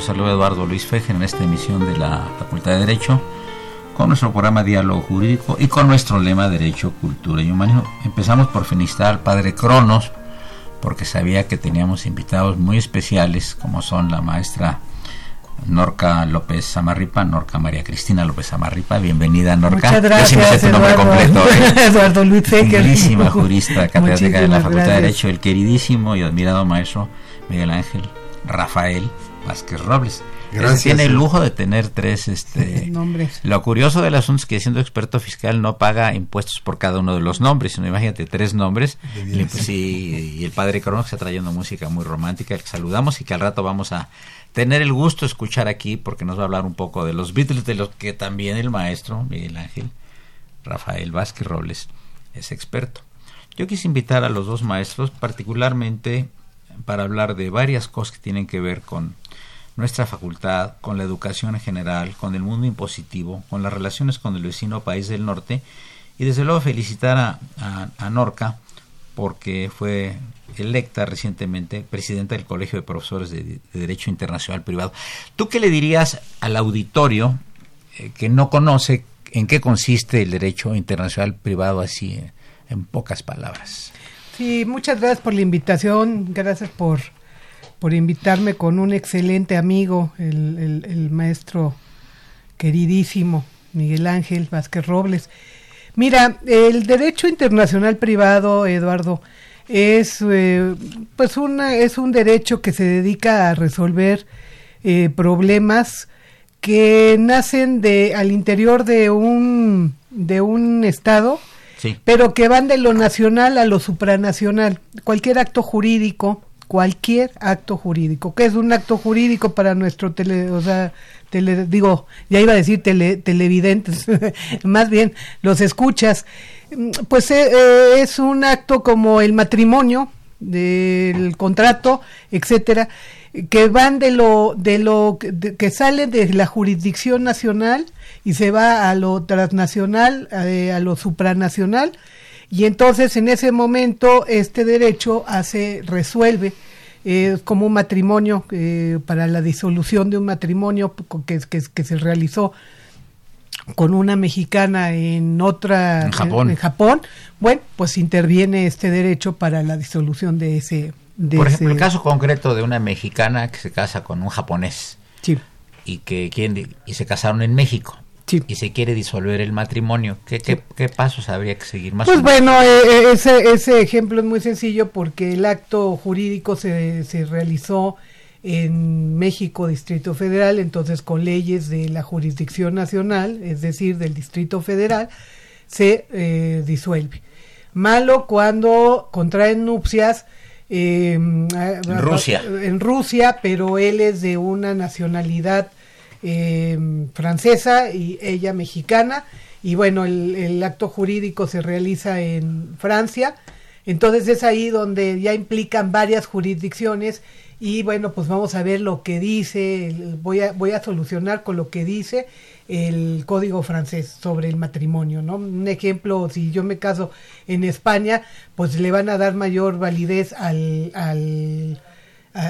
Saludo Eduardo Luis Fejen en esta emisión de la Facultad de Derecho con nuestro programa Diálogo Jurídico y con nuestro lema Derecho, Cultura y Humanismo. Empezamos por felicitar al padre Cronos porque sabía que teníamos invitados muy especiales como son la maestra Norca López Samarripa, Norca María Cristina López Samarripa, bienvenida Norca. Muchas gracias, Eduardo. Completo, ¿eh? Eduardo Luis Fejen. jurista, catedrática de la Facultad de Derecho, el queridísimo y admirado maestro Miguel Ángel Rafael Vázquez Robles. Gracias. tiene el lujo de tener tres este, nombres. Lo curioso del asunto es que siendo experto fiscal no paga impuestos por cada uno de los nombres, sino imagínate tres nombres. Y, el padre Crono está trayendo música muy romántica, que saludamos y que al rato vamos a tener el gusto de escuchar aquí porque nos va a hablar un poco de los Beatles, de los que también el maestro Miguel Ángel Rafael Vázquez Robles es experto. Yo quise invitar a los dos maestros particularmente para hablar de varias cosas que tienen que ver con nuestra facultad, con la educación en general, con el mundo impositivo, con las relaciones con el vecino país del norte y desde luego felicitar a, Norca porque fue electa recientemente presidenta del Colegio de Profesores de, Derecho Internacional Privado. ¿Tú qué le dirías al auditorio eh, que no conoce en qué consiste el derecho internacional privado así en pocas palabras? Sí, muchas gracias por la invitación, gracias por por invitarme con un excelente amigo, el, el, maestro queridísimo Miguel Ángel Vázquez Robles. Mira, el derecho internacional privado, Eduardo, es eh, pues una, es un derecho que se dedica a resolver eh, problemas que nacen de al interior de un de un estado pero que van de lo nacional a lo supranacional cualquier acto jurídico cualquier acto jurídico. ¿Qué es un acto jurídico para nuestro tele, o sea, tele, digo, ya iba a decir tele, televidentes, más bien los escuchas? Pues eh, eh, es un acto como el matrimonio, del contrato, etcétera, que van de lo de lo que sale de la jurisdicción nacional y se va a lo transnacional, eh, a lo supranacional y entonces en ese momento este derecho hace resuelve eh, como un matrimonio eh, para la disolución de un matrimonio que, que, que se realizó con una mexicana en otra en Japón. En, Japón bueno pues interviene este derecho para la disolución de ese de por ejemplo el caso concreto de una mexicana que se casa con un japonés sí. y que y se casaron en México y se quiere disolver el matrimonio, ¿qué, qué, pasos habría que seguir más? Pues bueno, eh, eh, ese, ese ejemplo es muy sencillo porque el acto jurídico se, se realizó en México, Distrito Federal, entonces con leyes de la jurisdicción nacional, es decir, del Distrito Federal, se eh, disuelve. Malo cuando contraen nupcias en Rusia. En Rusia, pero él es de una nacionalidad francesa y ella mexicana. Y bueno, el acto jurídico se realiza en Francia entonces es ahí donde ya implican varias jurisdicciones y bueno, pues vamos a ver lo que dice, voy a, voy a solucionar con lo que dice el código francés sobre el matrimonio, ¿no? Un ejemplo, si yo me caso en España, pues le van a dar mayor validez al, al,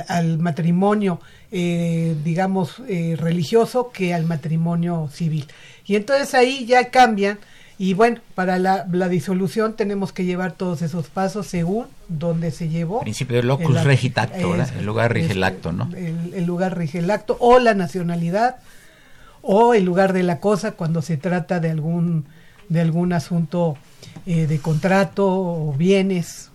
al matrimonio, eh, digamos, eh, religioso que al matrimonio civil. Y entonces ahí ya cambian y bueno, para la, disolución tenemos que llevar todos esos pasos según donde se llevó. Principio del locus regit acto, el lugar rige el acto, ¿no? El, lugar rige el acto, o la nacionalidad, o el lugar de la cosa cuando se trata de algún, de algún asunto eh, de contrato o bienes.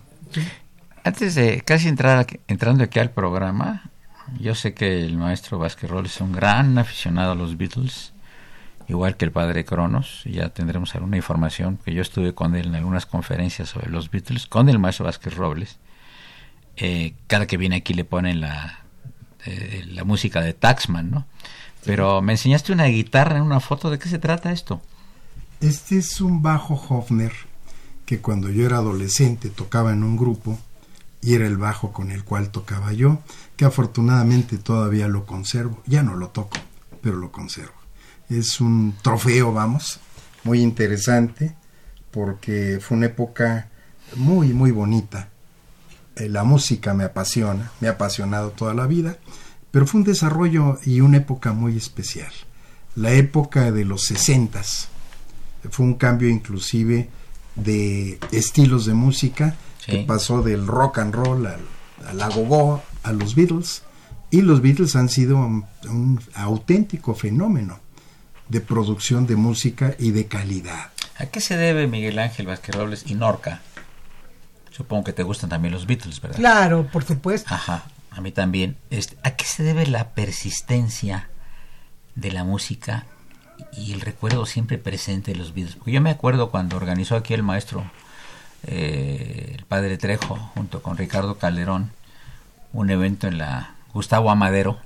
Antes de casi entrar entrando aquí al programa, yo sé que el maestro Vázquez Roll es un gran aficionado a los Beatles igual que el padre Cronos, ya tendremos alguna información, que yo estuve con él en algunas conferencias sobre los Beatles, con el maestro Vázquez Robles. Eh, cada que viene aquí le ponen la, eh, la música de Taxman, ¿no? Pero me enseñaste una guitarra en una foto, ¿de qué se trata esto? Este es un bajo Hofner que cuando yo era adolescente tocaba en un grupo y era el bajo con el cual tocaba yo, que afortunadamente todavía lo conservo. Ya no lo toco, pero lo conservo es un trofeo, vamos, muy interesante, porque fue una época muy, muy bonita. Eh, la música me apasiona, me ha apasionado toda la vida, pero fue un desarrollo y una época muy especial. La época de los sesentas fue un cambio inclusive de estilos de música que pasó del rock and roll al, al agogó a los Beatles y los Beatles han sido un auténtico fenómeno de producción de música y de calidad. ¿A qué se debe Miguel Ángel Vázquez Robles y Norca? Supongo que te gustan también los Beatles, ¿verdad? Claro, por supuesto. Ajá, a mí también. Este, ¿A qué se debe la persistencia de la música y el recuerdo siempre presente de los Beatles? Porque yo me acuerdo cuando organizó aquí el maestro, eh, el padre Trejo, junto con Ricardo Calderón, un evento en la Gustavo Amadero,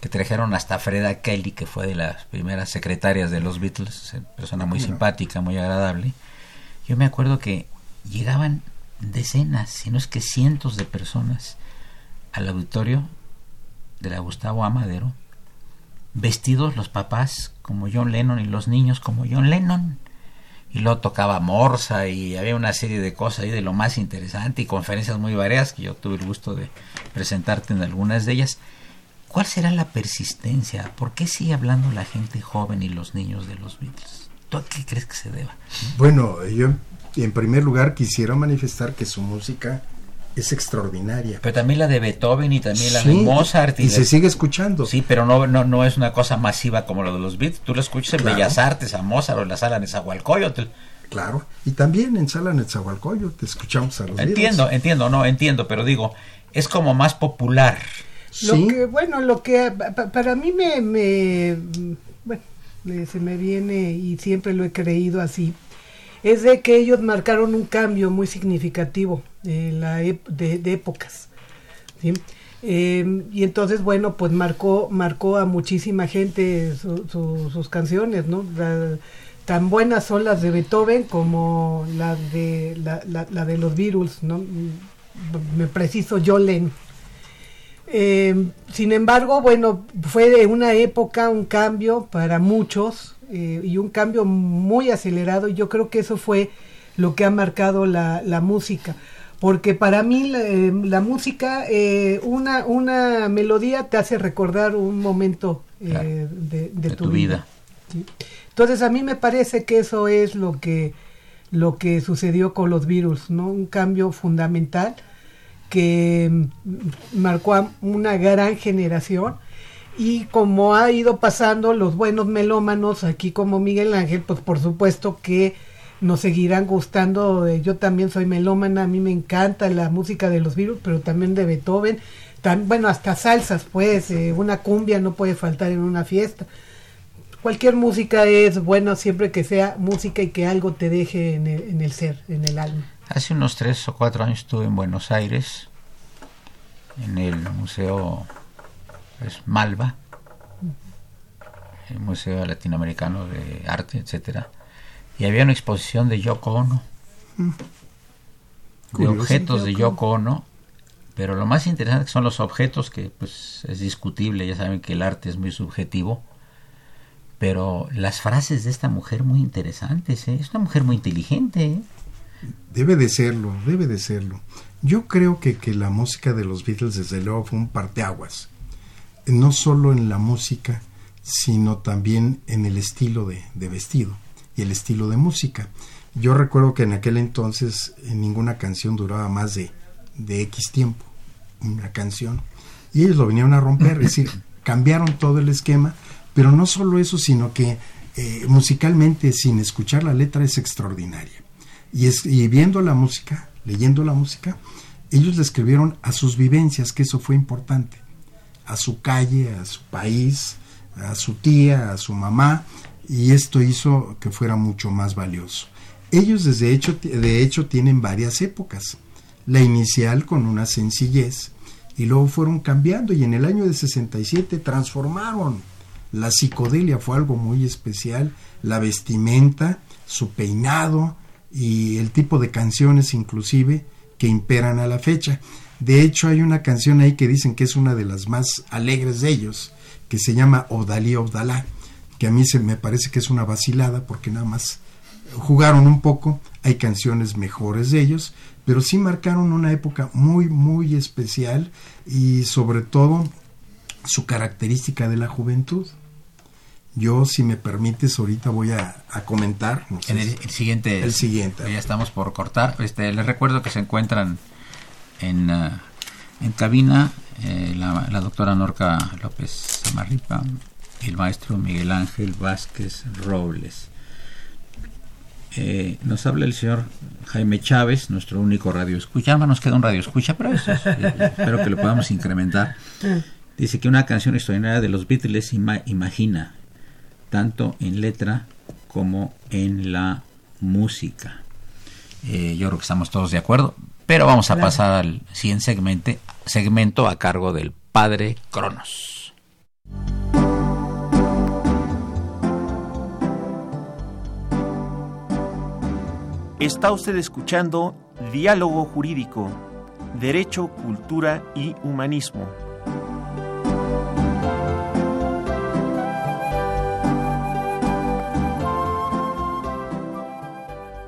que trajeron hasta Freda Kelly, que fue de las primeras secretarias de los Beatles, persona muy simpática, muy agradable. Yo me acuerdo que llegaban decenas, si no es que cientos de personas al auditorio de la Gustavo Amadero, vestidos los papás como John Lennon y los niños como John Lennon. Y luego tocaba Morsa y había una serie de cosas ahí de lo más interesante y conferencias muy variadas que yo tuve el gusto de presentarte en algunas de ellas. ¿Cuál será la persistencia? ¿Por qué sigue hablando la gente joven y los niños de los Beatles? ¿Tú a qué crees que se deba? Bueno, yo en primer lugar quisiera manifestar que su música es extraordinaria. Pero también la de Beethoven y también la de Mozart. Y, se sigue escuchando. Sí, pero no, no, no es una cosa masiva como la de los Beatles. Tú lo escuchas en Bellas Artes, a Mozart o en la sala de Nezahualcóyotl. Claro, y también en sala Nezahualcóyotl escuchamos a los Entiendo, entiendo, no, entiendo, pero digo, es como más popular. Lo que, bueno, lo que para mí me, me bueno, se me viene y siempre lo he creído así, es de que ellos marcaron un cambio muy significativo en la de, épocas. Em, y entonces, bueno, pues marcó, marcó a muchísima gente sus canciones, ¿no? tan buenas son las de Beethoven como las de, la, de los Beatles, ¿no? Me preciso Jolene. Eh, sin embargo, bueno, fue de una época un cambio para muchos eh, y un cambio muy acelerado. Y yo creo que eso fue lo que ha marcado la, música. Porque para mí la, eh, música, una, una melodía te hace recordar un momento de, tu, vida. Entonces a mí me parece que eso es lo que, lo que sucedió con los virus, ¿no? Un cambio fundamental que mm, marcó a una gran generación y como ha ido pasando los buenos melómanos aquí como Miguel Ángel, pues por supuesto que nos seguirán gustando. Yo también soy melómana, a mí me encanta la música de los virus, pero también de Beethoven, tan, bueno, hasta salsas, pues, eh, una cumbia no puede faltar en una fiesta. cualquier música es buena siempre que sea música y que algo te deje en el, en el ser, en el alma. Hace unos tres o cuatro años estuve en Buenos Aires, en el Museo pues, Malva, el Museo Latinoamericano de Arte, etcétera, y había una exposición de Yoko Ono, mm. de objetos de Yoko Ono, pero lo más interesante son los objetos que pues es discutible, ya saben que el arte es muy subjetivo, pero las frases de esta mujer muy interesantes, ¿eh? es una mujer muy inteligente. ¿eh? Debe de serlo, debe de serlo. Yo creo que, que la música de los Beatles desde luego fue un parteaguas, no solo en la música, sino también en el estilo de, de vestido y el estilo de música. Yo recuerdo que en aquel entonces ninguna canción duraba más de, de X tiempo una canción. Y ellos lo vinieron a romper, es decir, cambiaron todo el esquema, pero no solo eso, sino que eh, musicalmente, sin escuchar la letra, es extraordinaria. Y, es, y viendo la música, leyendo la música, ellos le escribieron a sus vivencias, que eso fue importante, a su calle, a su país, a su tía, a su mamá, y esto hizo que fuera mucho más valioso. Ellos desde hecho, de hecho tienen varias épocas la inicial con una sencillez y luego fueron cambiando y en el año de 67 transformaron. La psicodelia fue algo muy especial, la vestimenta, su peinado y el tipo de canciones inclusive que imperan a la fecha. De hecho hay una canción ahí que dicen que es una de las más alegres de ellos, que se llama Odalí Odalá, que a mí se me parece que es una vacilada porque nada más jugaron un poco, hay canciones mejores de ellos, pero sí marcaron una época muy, muy especial y sobre todo su característica de la juventud. Yo, si me permites, ahorita voy a, comentar. en el, siguiente. El siguiente. Ya estamos por cortar. Este, les recuerdo que se encuentran en, uh, en cabina eh, la, la, doctora Norca López Samarripa y el maestro Miguel Ángel Vázquez Robles. Eh, nos habla el señor Jaime Chávez, nuestro único radio escucha. nos queda un radio escucha, pero eso eh, espero que lo podamos incrementar. Dice que una canción extraordinaria de los Beatles imagina, tanto en letra como en la música. Eh, yo creo que estamos todos de acuerdo, pero vamos a pasar al siguiente segmento, segmento a cargo del padre Cronos. Está usted escuchando Diálogo Jurídico, Derecho, Cultura y Humanismo.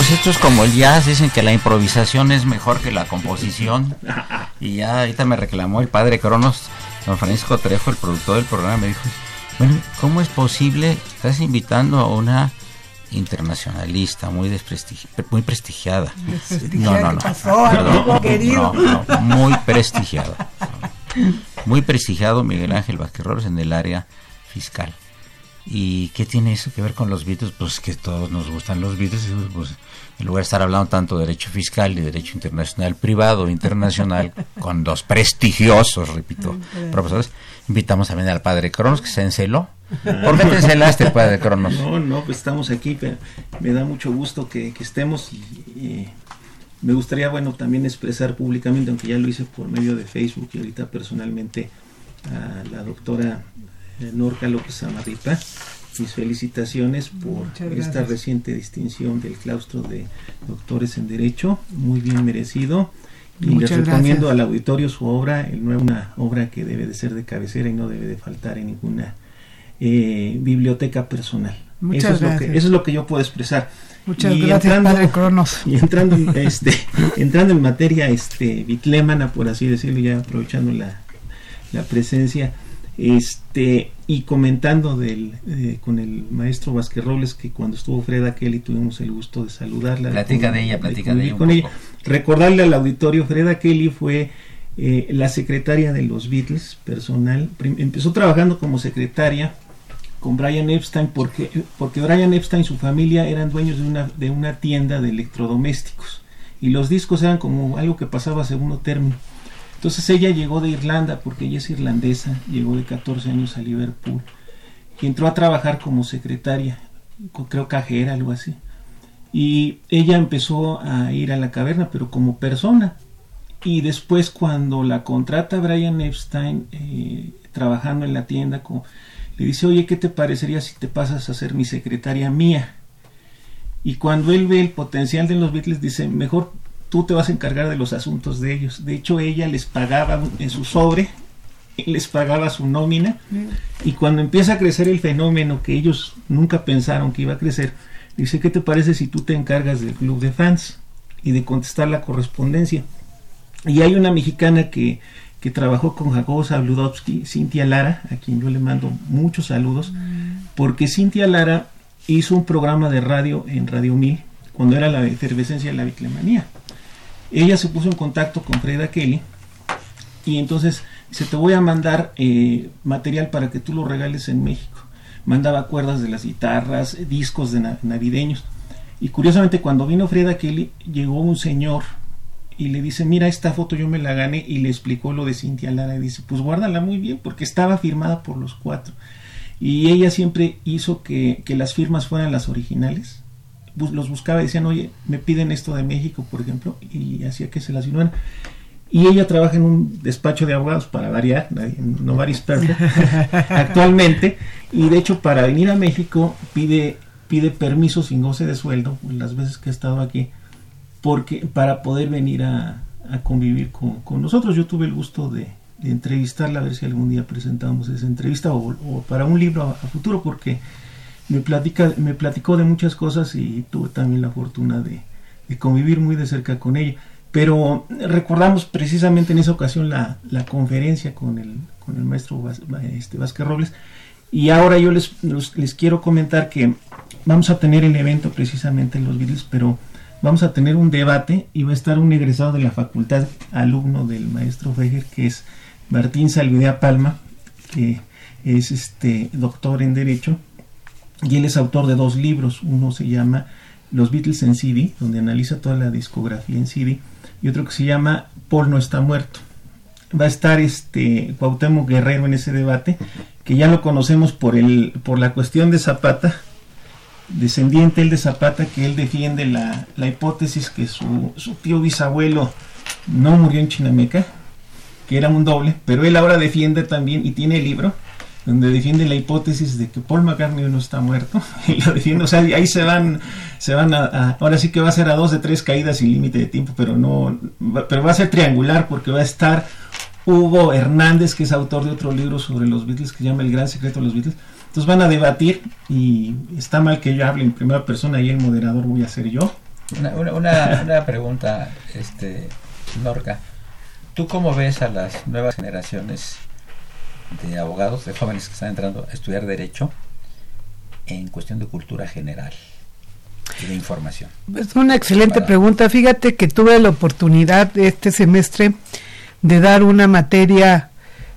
Amigos, esto es como el jazz, dicen que la improvisación es mejor que la composición. Y ya ahorita me reclamó el padre Cronos, don Francisco Trejo, el productor del programa, me dijo, bueno, ¿cómo es posible? Estás invitando a una internacionalista muy muy prestigiada. No, no, no. muy prestigiada. Muy prestigiado Miguel Ángel Vázquez en el área fiscal. ¿Y qué tiene eso que ver con los Beatles? Pues que todos nos gustan los Beatles. Pues, en lugar de estar hablando tanto de derecho fiscal y derecho internacional privado internacional, con dos prestigiosos, repito, profesores, invitamos también al padre Cronos que se enceló. ¿Por qué te encelaste, padre Cronos? No, no, pues estamos aquí, pero me da mucho gusto que, estemos y, me gustaría, bueno, también expresar públicamente, aunque ya lo hice por medio de Facebook y ahorita personalmente, a la doctora Norca López Amarripa. Mis felicitaciones por esta reciente distinción del claustro de doctores en Derecho, muy bien merecido. Y les recomiendo al auditorio su obra, una obra que debe de ser de cabecera y no debe de faltar en ninguna eh, biblioteca personal. Muchas eso, gracias. Es lo que, eso es lo que yo puedo expresar. Muchas gracias, entrando, Padre Cronos. Y entrando, este, entrando en materia este, bitlémana, por así decirlo, ya aprovechando la, la presencia, este, y comentando del, eh, con el maestro Vázquez Robles, que cuando estuvo Freda Kelly tuvimos el gusto de saludarla. Platica de ella, platica de, ella. Con ella. Recordarle al auditorio, Freda Kelly fue eh, la secretaria de los Beatles, personal. Empezó trabajando como secretaria con Brian Epstein porque, porque Brian Epstein y su familia eran dueños de una, de una tienda de electrodomésticos y los discos eran como algo que pasaba a segundo término. Entonces ella llegó de Irlanda, porque ella es irlandesa, llegó de 14 años a Liverpool y entró a trabajar como secretaria, creo cajera, algo así. Y ella empezó a ir a la caverna, pero como persona. Y después cuando la contrata Brian Epstein, eh, trabajando en la tienda, le dice, oye, ¿qué te parecería si te pasas a ser mi secretaria mía? Y cuando él ve el potencial de los Beatles, dice, mejor tú te vas a encargar de los asuntos de ellos. De hecho, ella les pagaba en su sobre, les pagaba su nómina, mm. y cuando empieza a crecer el fenómeno que ellos nunca pensaron que iba a crecer, dice, ¿qué te parece si tú te encargas del club de fans y de contestar la correspondencia? Y hay una mexicana que, que trabajó con Jacobo Zabludovsky, Cintia Lara, a quien yo le mando muchos saludos, mm. porque Cintia Lara hizo un programa de radio en Radio 1000 cuando era la efervescencia de la biclemanía ella se puso en contacto con Freda Kelly y entonces dice, te voy a mandar eh, material para que tú lo regales en México. Mandaba cuerdas de las guitarras, discos de navideños. Y curiosamente cuando vino Freda Kelly, llegó un señor y le dice, mira, esta foto yo me la gané y le explicó lo de Cintia Lara y dice, pues guárdala muy bien porque estaba firmada por los cuatro. Y ella siempre hizo que, que las firmas fueran las originales los buscaba y decían, oye, me piden esto de México, por ejemplo, y hacía que se las firmaran. Y ella trabaja en un despacho de abogados para variar, no Perfect, actualmente, y de hecho para venir a México pide, pide permiso sin goce de sueldo, las veces que ha estado aquí, porque para poder venir a, convivir con, nosotros. Yo tuve el gusto de, entrevistarla, a ver si algún día presentamos esa entrevista o, para un libro a futuro, porque me, platica, me platicó de muchas cosas y tuve también la fortuna de, convivir muy de cerca con ella. Pero recordamos precisamente en esa ocasión la, conferencia con el, con el maestro este, Vázquez Robles. Y ahora yo les, les quiero comentar que vamos a tener el evento precisamente en los Beatles, pero vamos a tener un debate y va a estar un egresado de la facultad, alumno del maestro Feger, que es Martín Salvidea Palma, que es este doctor en Derecho y él es autor de dos libros. Uno se llama Los Beatles en CD, donde analiza toda la discografía en CD, y otro que se llama Paul no está muerto. Va a estar este Cuauhtémoc Guerrero en ese debate, que ya lo conocemos por el por la cuestión de Zapata, descendiente él de Zapata, que él defiende la, la hipótesis que su, su tío bisabuelo no murió en Chinameca, que era un doble, pero él ahora defiende también y tiene el libro donde defiende la hipótesis de que Paul McCartney no está muerto y lo defiende, o sea, ahí se van, se van a, ahora sí que va a ser a dos de tres caídas sin límite de tiempo, pero no, pero va a ser triangular porque va a estar Hugo Hernández, que es autor de otro libro sobre los Beatles que se llama El Gran Secreto de los Beatles. Entonces van a debatir y está mal que yo hable en primera persona y el moderador voy a ser yo. Una, una, pregunta, este, Norca. ¿Tú cómo ves a las nuevas generaciones de abogados, de jóvenes que están entrando a estudiar Derecho en cuestión de cultura general y de información? Es una excelente pregunta. Fíjate que tuve la oportunidad este semestre de dar una materia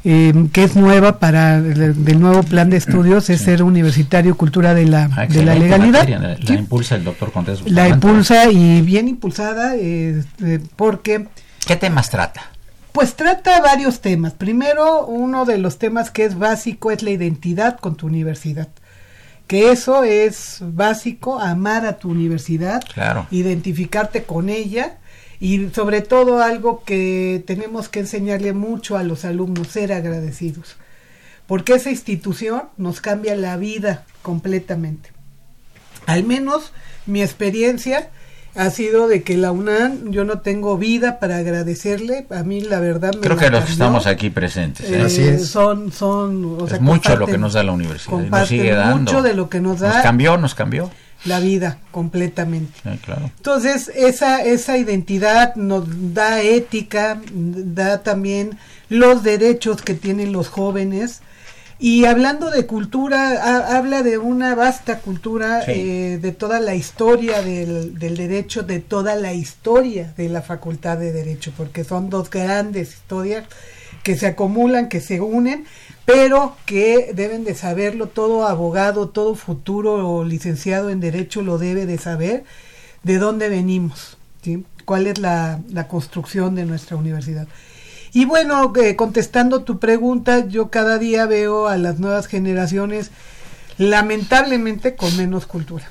Em, que es nueva para el, del nuevo plan de estudios, es ser universitario cultura de la, ah, de la legalidad. la, impulsa el doctor Contreras. La impulsa y bien impulsada este, porque... ¿Qué temas trata? Pues trata varios temas. Primero, uno de los temas que es básico es la identidad con tu universidad. Que eso es básico, amar a tu universidad, identificarte con ella y sobre todo algo que tenemos que enseñarle mucho a los alumnos, ser agradecidos, porque esa institución nos cambia la vida completamente. Al menos mi experiencia ha sido de que la UNAM yo no tengo vida para agradecerle a mí la verdad me creo que los que estamos aquí presentes ¿eh? Así es. son son o es mucho lo que nos da la universidad nos sigue dando mucho de lo que nos da nos cambió nos cambió la vida completamente. Entonces, esa, esa identidad nos da ética, da también los derechos que tienen los jóvenes. Y hablando de cultura, habla de una vasta cultura eh, de toda la historia del, del, derecho, de toda la historia de la Facultad de Derecho, porque son dos grandes historias que se acumulan, que se unen, pero que deben de saberlo, todo abogado, todo futuro o licenciado en Derecho lo debe de saber, de dónde venimos, ¿sí? cuál es la, la construcción de nuestra universidad. Y bueno, eh, contestando tu pregunta, yo cada día veo a las nuevas generaciones lamentablemente con menos cultura.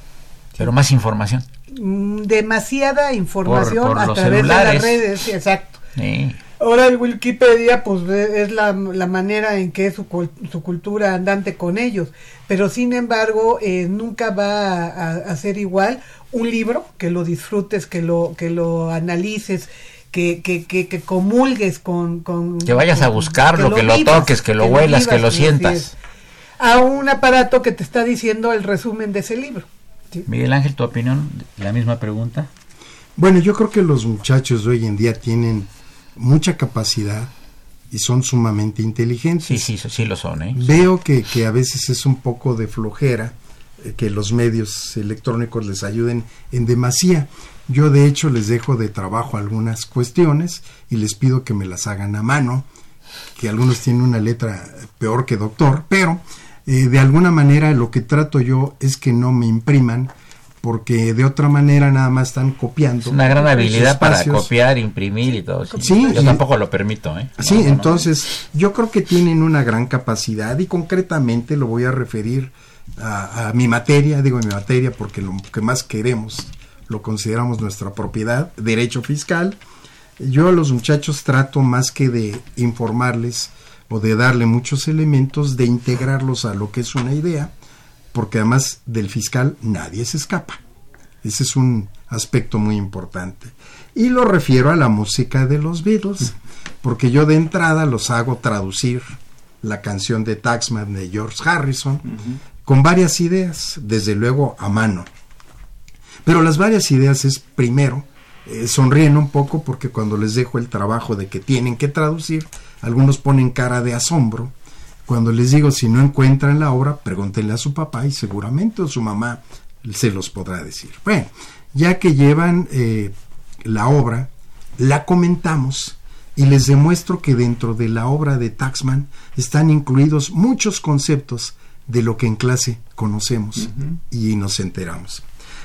Pero más información. Mm, demasiada información a través de las redes, exacto. Sí. Ahora el Wikipedia pues es la, manera en que es su, su, cultura andante con ellos, pero sin embargo eh, nunca va a, ser igual un libro, que lo disfrutes, que lo, que lo analices, que, que, que, comulgues con, con, Que vayas a buscarlo, que, lo, toques, que lo huelas, que lo sientas. A un aparato que te está diciendo el resumen de ese libro. Miguel Ángel, ¿tu opinión? La misma pregunta. Bueno, yo creo que los muchachos de hoy en día tienen mucha capacidad y son sumamente inteligentes. Sí, sí, sí lo son. ¿eh? Veo que, que, a veces es un poco de flojera eh, que los medios electrónicos les ayuden en demasía. Yo de hecho les dejo de trabajo algunas cuestiones y les pido que me las hagan a mano, que algunos tienen una letra peor que doctor, pero eh, de alguna manera lo que trato yo es que no me impriman porque de otra manera nada más están copiando. Es una gran habilidad para copiar, imprimir y todo. Sí, yo tampoco lo permito. ¿eh? sí, entonces yo creo que tienen una gran capacidad y concretamente lo voy a referir a, mi materia, digo mi materia porque lo que más queremos lo consideramos nuestra propiedad, derecho fiscal. Yo a los muchachos trato más que de informarles o de darle muchos elementos, de integrarlos a lo que es una idea porque además del fiscal nadie se escapa. Ese es un aspecto muy importante. Y lo refiero a la música de los Beatles, porque yo de entrada los hago traducir la canción de Taxman de George Harrison con varias ideas, desde luego a mano. Pero las varias ideas es primero, eh, sonríen un poco porque cuando les dejo el trabajo de que tienen que traducir, algunos ponen cara de asombro. Cuando les digo si no encuentran la obra, pregúntenle a su papá y seguramente su mamá se los podrá decir. Bueno, ya que llevan eh, la obra, la comentamos y les demuestro que dentro de la obra de Taxman están incluidos muchos conceptos de lo que en clase conocemos y nos enteramos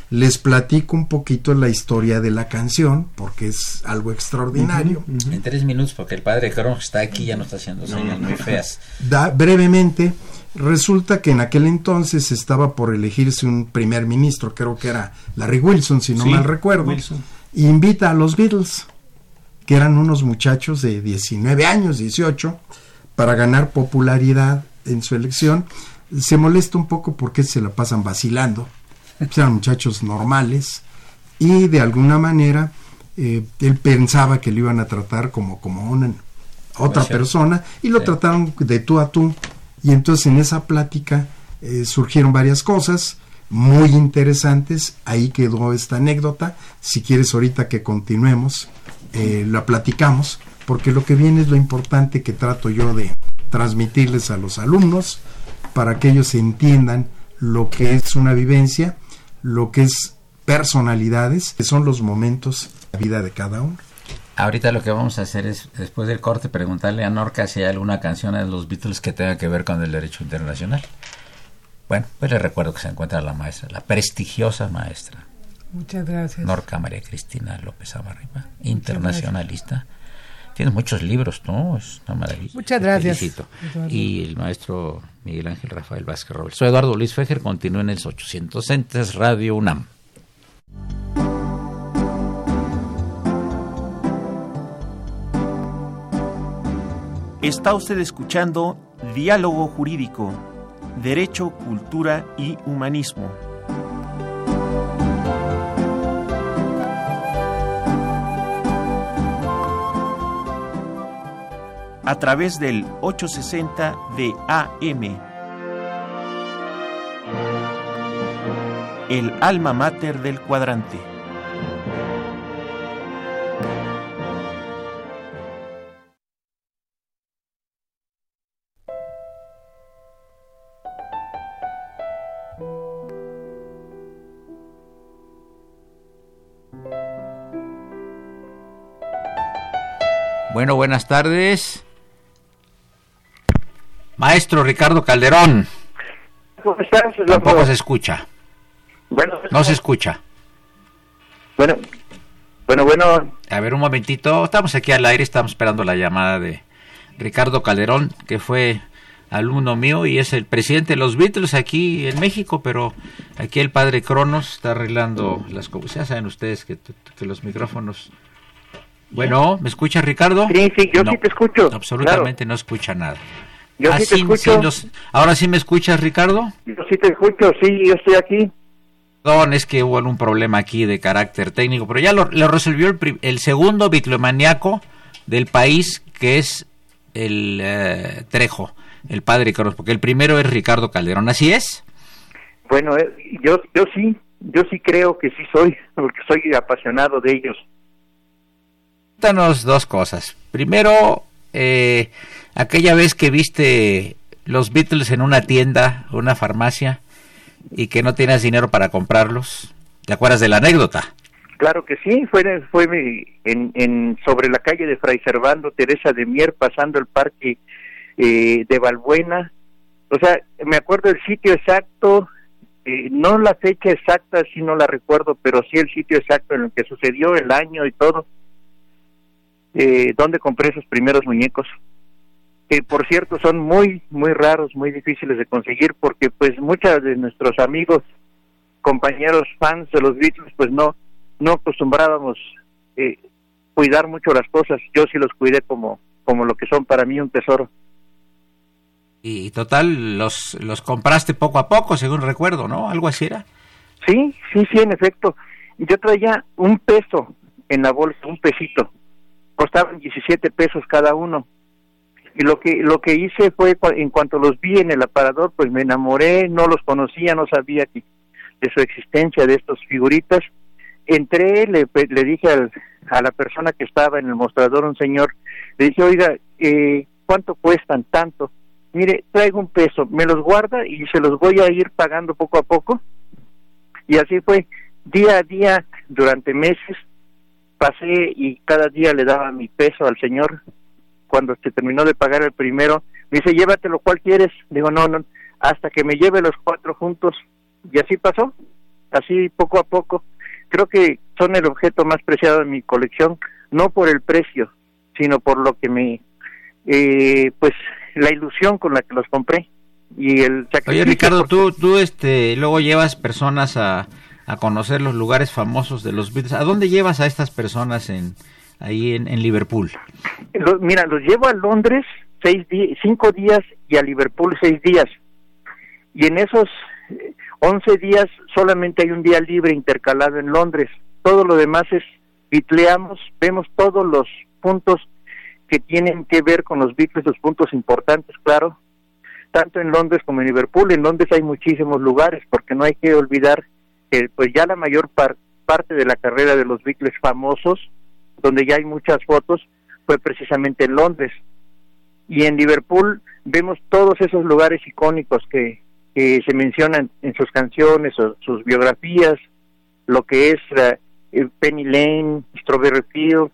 les platico un poquito la historia de la canción, porque es algo extraordinario. En tres minutos, porque el padre Cronk está aquí, ya no está haciendo señas muy feas. Da, brevemente, resulta que en aquel entonces estaba por elegirse un primer ministro, creo que era Larry Wilson, si no mal recuerdo, y invita a los Beatles, que eran unos muchachos de 19 años, 18, para ganar popularidad en su elección. Se molesta un poco porque se la pasan vacilando eran muchachos normales y de alguna manera eh, él pensaba que lo iban a tratar como, como una otra persona y lo trataron de tú a tú y entonces en esa plática eh, surgieron varias cosas muy interesantes. Ahí quedó esta anécdota. Si quieres ahorita que continuemos, eh, la platicamos, porque lo que viene es lo importante que trato yo de transmitirles a los alumnos para que ellos entiendan lo que es una vivencia, lo que es personalidades, que son los momentos de la vida de cada uno. Ahorita lo que vamos a hacer es, después del corte, preguntarle a Norca si hay alguna canción de los Beatles que tenga que ver con el derecho internacional. Bueno, pues le recuerdo que se encuentra la maestra, la prestigiosa maestra. Muchas gracias. Norca María Cristina López Amarriba, internacionalista. Tienes muchos libros, ¿no? Es una maravilla. Muchas gracias. Y el maestro Miguel Ángel Rafael Vázquez Robles. Soy Eduardo Luis Fejer, continúa en el 800 Entes Radio UNAM. Está usted escuchando Diálogo Jurídico, Derecho, Cultura y Humanismo. A través del 860 de AM. El alma mater del cuadrante. Bueno, buenas tardes. Maestro Ricardo Calderón. ¿Cómo estás? Tampoco se escucha. Bueno, no se escucha. Bueno, bueno, bueno. A ver, un momentito. Estamos aquí al aire, estamos esperando la llamada de Ricardo Calderón, que fue alumno mío y es el presidente de los Beatles aquí en México, pero aquí el padre Cronos está arreglando las cosas. Ya saben ustedes que, que los micrófonos bueno, ¿me escucha Ricardo? Sí, sí, yo sí te escucho. Absolutamente no escucha nada. Yo sí te escucho. Ahora sí me escuchas, Ricardo. Yo sí te escucho, sí, yo estoy aquí. Perdón, es que hubo un problema aquí de carácter técnico, pero ya lo, resolvió el, segundo bitlomaniaco del país, que es el eh, Trejo, el padre Carlos, porque el primero es Ricardo Calderón, ¿así es? Bueno, eh, yo, yo sí, yo sí creo que sí soy, porque soy apasionado de ellos. Cuéntanos dos cosas. Primero, eh, aquella vez que viste los Beatles en una tienda, una farmacia, y que no tienes dinero para comprarlos. ¿Te acuerdas de la anécdota? Claro que sí, fue, fue en, en, sobre la calle de Fray Servando, Teresa de Mier, pasando el parque eh, de Balbuena. O sea, me acuerdo el sitio exacto, eh, no la fecha exacta, sí no la recuerdo, pero sí el sitio exacto en el que sucedió, el año y todo eh, donde compré esos primeros muñecos que por cierto son muy muy raros muy difíciles de conseguir porque pues muchos de nuestros amigos compañeros fans de los Beatles pues no no acostumbrábamos eh, cuidar mucho las cosas. Yo sí los cuidé como como lo que son para mí un tesoro. Y total los los compraste poco a poco según recuerdo no algo así era. Sí sí sí en efecto. Yo traía un peso en la bolsa un pesito. Costaban 17 pesos cada uno. Y lo que lo que hice fue en cuanto los vi en el aparador, pues me enamoré, no los conocía, no sabía de su existencia de estos figuritas. Entré, le, le dije a la persona que estaba en el mostrador, un señor, le dije, oiga, eh, ¿cuánto cuestan tanto? Mire, traigo un peso, me los guarda y se los voy a ir pagando poco a poco. Y así fue, día a día, durante meses, pasé y cada día le daba mi peso al señor. Cuando se terminó de pagar el primero, me dice, llévatelo, ¿cuál quieres? Digo, no, no, hasta que me lleve los cuatro juntos. Y así pasó, así poco a poco. Creo que son el objeto más preciado de mi colección, no por el precio, sino por lo que me, eh, pues, la ilusión con la que los compré y el Oye, Ricardo, tú, tú, este, luego llevas personas a, a conocer los lugares famosos de los Beatles. ¿A dónde llevas a estas personas en ahí en, Liverpool? mira, los llevo a Londres seis cinco días y a Liverpool seis días. Y en esos eh, once días solamente hay un día libre intercalado en Londres. Todo lo demás es bitleamos, vemos todos los puntos que tienen que ver con los Beatles, los puntos importantes, claro. tanto en Londres como en Liverpool. En Londres hay muchísimos lugares, porque no hay que olvidar que pues ya la mayor parte de la carrera de los Beatles famosos, donde ya hay muchas fotos, fue precisamente en Londres. Y en Liverpool vemos todos esos lugares icónicos que, se mencionan en sus canciones o sus biografías, lo que es eh, Penny Lane, Strawberry Field,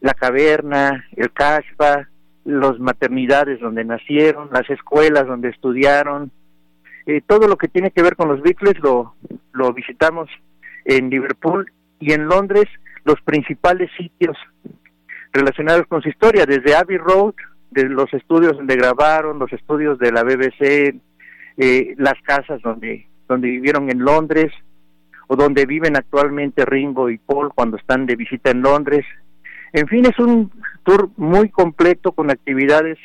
La Caverna, el Cashba, las maternidades donde nacieron, las escuelas donde estudiaron, eh, todo lo que tiene que ver con los Beatles lo, lo visitamos en Liverpool y en Londres los principales sitios relacionados con su historia, desde Abbey Road, de los estudios donde grabaron, los estudios de la BBC, eh, las casas donde, donde vivieron en Londres, o donde viven actualmente Ringo y Paul cuando están de visita en Londres. En fin, es un tour muy completo con actividades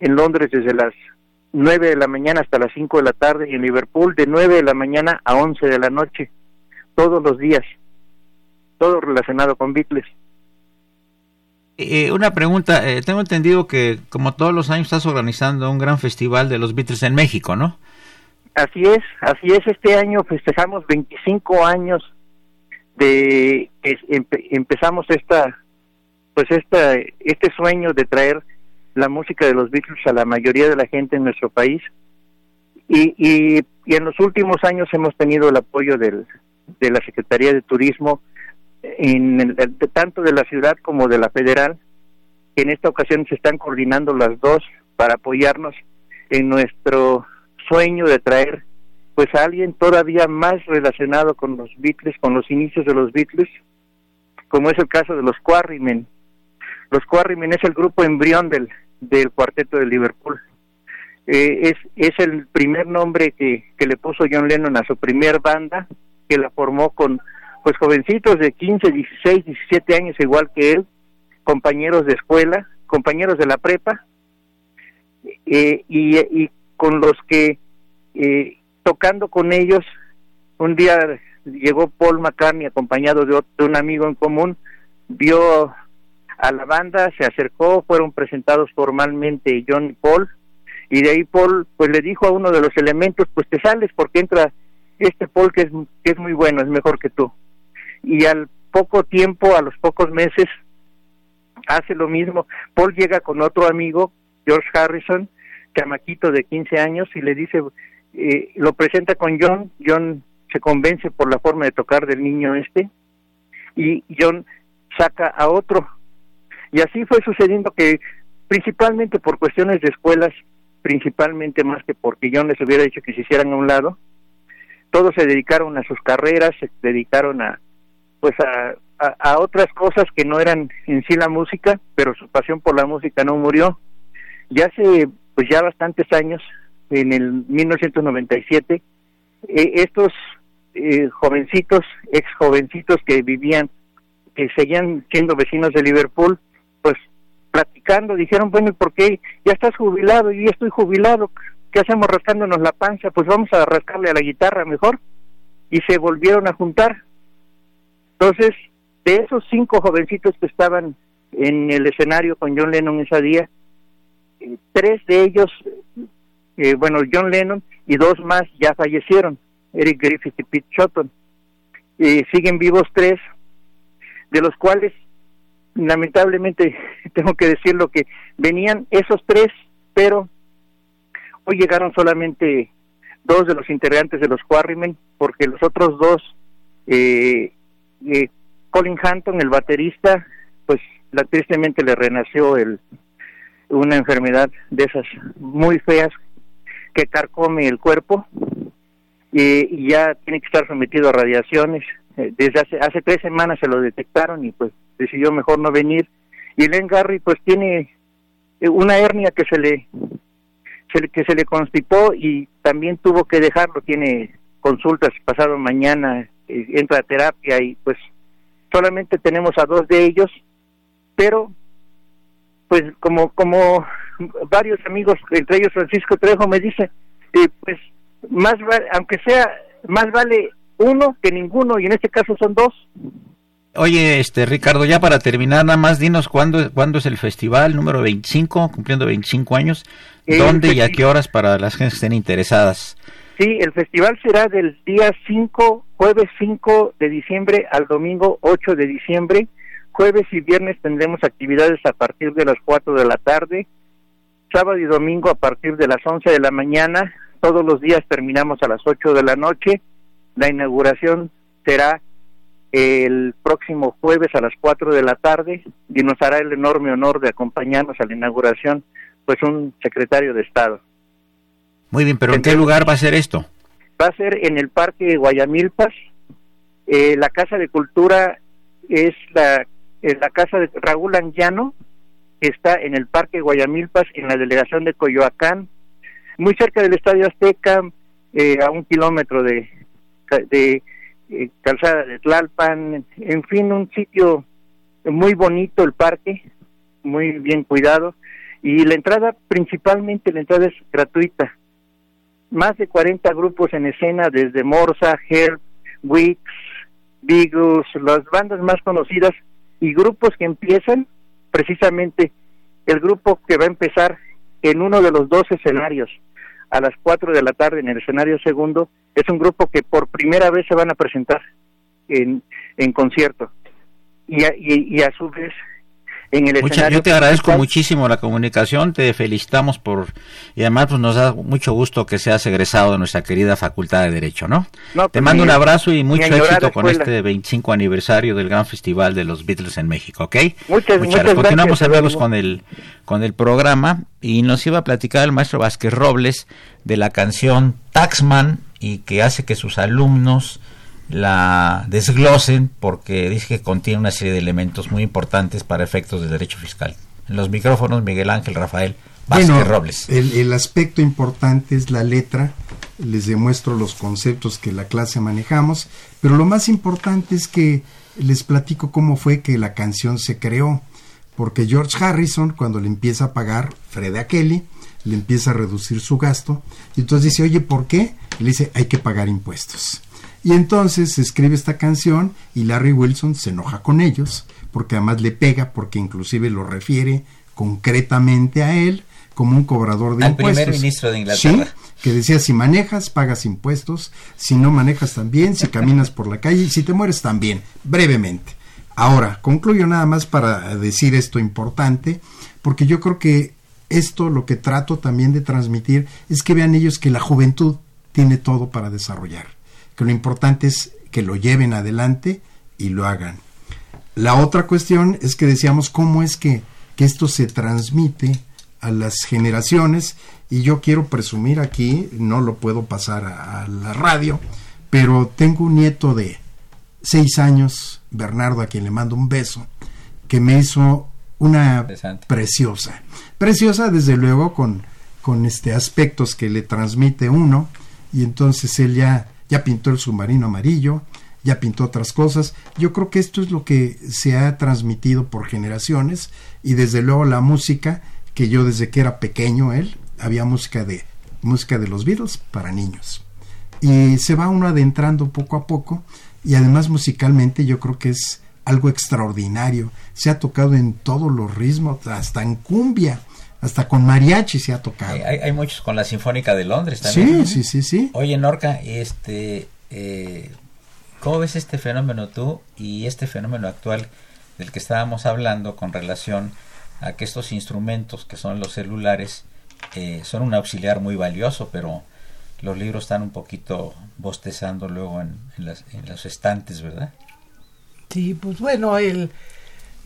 en Londres desde las 9 de la mañana hasta las 5 de la tarde y en Liverpool de 9 de la mañana a 11 de la noche, todos los días, todo relacionado con Beatles. Eh, una pregunta, eh, tengo entendido que como todos los años estás organizando un gran festival de los Beatles en México, ¿no? Así es, así es. Este año festejamos 25 años de que empezamos esta, pues esta, este sueño de traer la música de los Beatles a la mayoría de la gente en nuestro país. Y, y, en los últimos años hemos tenido el apoyo del, de la Secretaría de Turismo, en tanto de la ciudad como de la federal, que en esta ocasión se están coordinando las dos para apoyarnos en nuestro sueño de traer pues a alguien todavía más relacionado con los Beatles, con los inicios de los Beatles, como es el caso de los Quarrymen. Los Quarrymen es el grupo embrión del, del cuarteto de Liverpool. Eh, es, es el primer nombre que, que le puso John Lennon a su primer banda, que la formó con pues jovencitos de 15, 16, 17 años igual que él, compañeros de escuela, compañeros de la prepa, eh, y, y con los que eh, tocando con ellos un día llegó Paul McCartney acompañado de, otro, un amigo en común vio a la banda se acercó fueron presentados formalmente John y Paul y de ahí Paul pues le dijo a uno de los elementos pues te sales porque entra este Paul que es, que es muy bueno es mejor que tú y al poco tiempo a los pocos meses hace lo mismo Paul llega con otro amigo George Harrison chamaquito de 15 años y le dice, eh, lo presenta con John, John se convence por la forma de tocar del niño este y John saca a otro. Y así fue sucediendo que principalmente por cuestiones de escuelas, principalmente más que porque John les hubiera dicho que se hicieran a un lado, todos se dedicaron a sus carreras, se dedicaron a pues a, otras cosas que no eran en sí la música, pero su pasión por la música no murió. Ya hace pues ya bastantes años, en el 1997, eh, estos eh, jovencitos, ex jovencitos que vivían, que seguían siendo vecinos de Liverpool, pues platicando, dijeron, bueno, ¿y por qué ya estás jubilado? y ya estoy jubilado, ¿qué hacemos rascándonos la panza? Pues vamos a rascarle a la guitarra mejor. Y se volvieron a juntar. Entonces, de esos cinco jovencitos que estaban en el escenario con John Lennon ese día, tres de ellos, eh, bueno, John Lennon y dos más ya fallecieron, Eric Griffith y Pete Shotton. y siguen vivos tres, de los cuales lamentablemente tengo que decirlo que venían esos tres, pero hoy llegaron solamente dos de los integrantes de los Quarrymen, porque los otros dos, eh, eh, Colin Hanton, el baterista, pues la, tristemente le renació el, una enfermedad de esas muy feas que carcome el cuerpo y, ya tiene que estar sometido a radiaciones. Eh, desde hace, hace tres semanas se lo detectaron y pues decidió mejor no venir. Y Len Garry pues tiene eh, una hernia que se le, que se le constipó y también tuvo que dejarlo, tiene consultas pasado mañana, entra a terapia y pues solamente tenemos a dos de ellos, pero pues como como varios amigos, entre ellos Francisco Trejo, me dice, eh, pues más vale, aunque sea, más vale uno que ninguno, y en este caso son dos. Oye, este Ricardo, ya para terminar, nada más dinos cuándo, cuándo es el festival número 25, cumpliendo 25 años, dónde y a qué horas para las gentes que estén interesadas. Sí, el festival será del día 5, jueves 5 de diciembre al domingo 8 de diciembre. Jueves y viernes tendremos actividades a partir de las 4 de la tarde. Sábado y domingo a partir de las 11 de la mañana. Todos los días terminamos a las 8 de la noche. La inauguración será el próximo jueves a las 4 de la tarde y nos hará el enorme honor de acompañarnos a la inauguración pues un secretario de Estado. Muy bien, pero ¿en qué lugar va a ser esto? Va a ser en el Parque Guayamilpas. Eh, la Casa de Cultura es la, eh, la Casa de Raúl Anguiano, que está en el Parque Guayamilpas, en la delegación de Coyoacán, muy cerca del Estadio Azteca, eh, a un kilómetro de, de Calzada de Tlalpan, en fin, un sitio muy bonito el parque, muy bien cuidado, y la entrada, principalmente la entrada es gratuita. Más de 40 grupos en escena, desde Morsa, Herb, Wix, Beagles, las bandas más conocidas y grupos que empiezan, precisamente el grupo que va a empezar en uno de los dos escenarios a las 4 de la tarde en el escenario segundo, es un grupo que por primera vez se van a presentar en, en concierto. Y y, y a su vez en el Yo te agradezco muchísimo la comunicación, te felicitamos por y además pues nos da mucho gusto que seas egresado de nuestra querida Facultad de Derecho, ¿no? te pues, mando un abrazo y mucho éxito con este 25 aniversario del gran festival de los Beatles en México, ¿ok? Muchas, muchas, gracias. Continuamos amigos con el con el programa y nos iba a platicar el maestro Vázquez Robles de la canción Taxman y que hace que sus alumnos la desglosen porque dice que contiene una serie de elementos muy importantes para efectos de derecho fiscal. En los micrófonos, Miguel Ángel Rafael Vázquez Robles. El, el, aspecto importante es la letra, les demuestro los conceptos que la clase manejamos, pero lo más importante es que les platico cómo fue que la canción se creó, porque George Harrison, cuando le empieza a pagar Fred a Kelly, le empieza a reducir su gasto, y entonces dice, oye, ¿por qué? le dice, hay que pagar impuestos. Y entonces se escribe esta canción y Larry Wilson se enoja con ellos, porque además le pega, porque inclusive lo refiere concretamente a él como un cobrador de Al impuestos. primer ministro de Inglaterra. que decía, si manejas, pagas impuestos, si no manejas también, si caminas por la calle y si te mueres también, brevemente. Ahora, concluyo nada más para decir esto importante, porque yo creo que esto lo que trato también de transmitir es que vean ellos que la juventud tiene todo para desarrollar que lo importante es que lo lleven adelante y lo hagan. La otra cuestión es que decíamos cómo es que, que esto se transmite a las generaciones y yo quiero presumir aquí, no lo puedo pasar a, la radio, pero tengo un nieto de seis años, Bernardo, a quien le mando un beso, que me hizo una preciosa, preciosa desde luego con, con este aspectos que le transmite uno y entonces él ya ya pintó el submarino amarillo, ya pintó otras cosas. Yo creo que esto es lo que se ha transmitido por generaciones y desde luego la música que yo desde que era pequeño él había música de música de los Beatles para niños. Y se va uno adentrando poco a poco y además musicalmente yo creo que es algo extraordinario. Se ha tocado en todos los ritmos, hasta en cumbia hasta con mariachi se ha tocado. Hay, muchos con la Sinfónica de Londres también. Sí, sí, sí, sí. Oye, Norca, este, eh, ¿cómo ves este fenómeno tú y este fenómeno actual del que estábamos hablando con relación a que estos instrumentos que son los celulares eh, son un auxiliar muy valioso, pero los libros están un poquito bostezando luego en, en los estantes, ¿verdad? Sí, pues bueno, el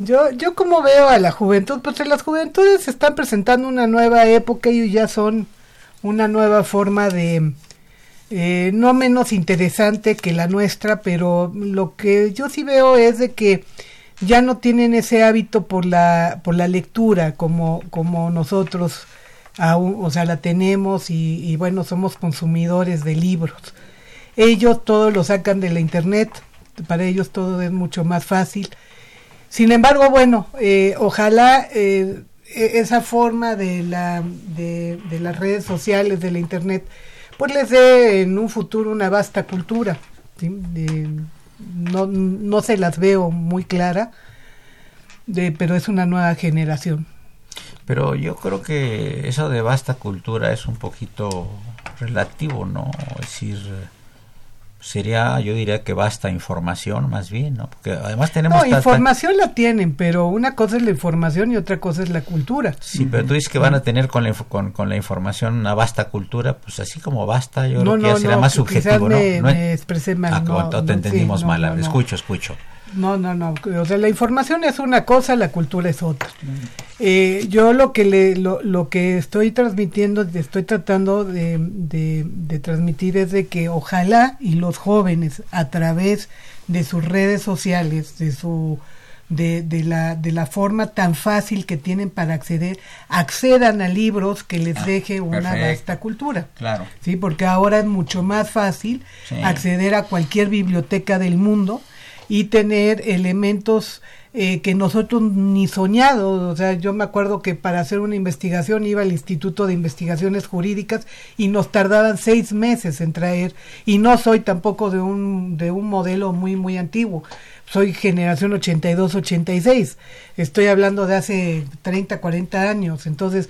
yo, yo como veo a la juventud, pues las juventudes están presentando una nueva época, y ya son una nueva forma de, eh, no menos interesante que la nuestra, pero lo que yo sí veo es de que ya no tienen ese hábito por la, por la lectura como, como nosotros, aún, o sea, la tenemos y, y bueno, somos consumidores de libros. Ellos todo lo sacan de la internet, para ellos todo es mucho más fácil sin embargo, bueno, eh, ojalá eh, e-, esa forma de, la, de, las redes sociales, de la Internet, pues les dé en un futuro una vasta cultura. no, no se las veo muy clara, de, pero es una nueva generación. Pero yo creo que eso de vasta cultura es un poquito relativo, ¿no? Es decir, sería, yo diría que basta información más bien, ¿no? Porque además tenemos... No, información la tienen, pero una cosa es la información y otra cosa es la cultura. Sí, pero tú dices que van a tener con la, con, con la información una vasta cultura, pues así como basta, yo creo que ya será más subjetivo, ¿no? Me, me expresé mal. Ah, no, te entendimos mal, escucho, escucho. No, no, no. O sea, la información es una cosa, la cultura es otra. Eh, yo lo que le, lo, lo, que estoy transmitiendo, estoy tratando de, de, transmitir es de que ojalá y los jóvenes a través de sus redes sociales, de su de, de, la, de la forma tan fácil que tienen para acceder, accedan a libros que les ah, deje una vasta cultura. Claro. Sí, porque ahora es mucho más fácil acceder a cualquier biblioteca del mundo y tener elementos eh, que nosotros ni soñado, o sea, yo me acuerdo que para hacer una investigación iba al Instituto de Investigaciones Jurídicas y nos tardaban seis meses en traer, y no soy tampoco de un, de un modelo muy, muy antiguo, soy generación 82-86, estoy hablando de hace 30, 40 años, entonces,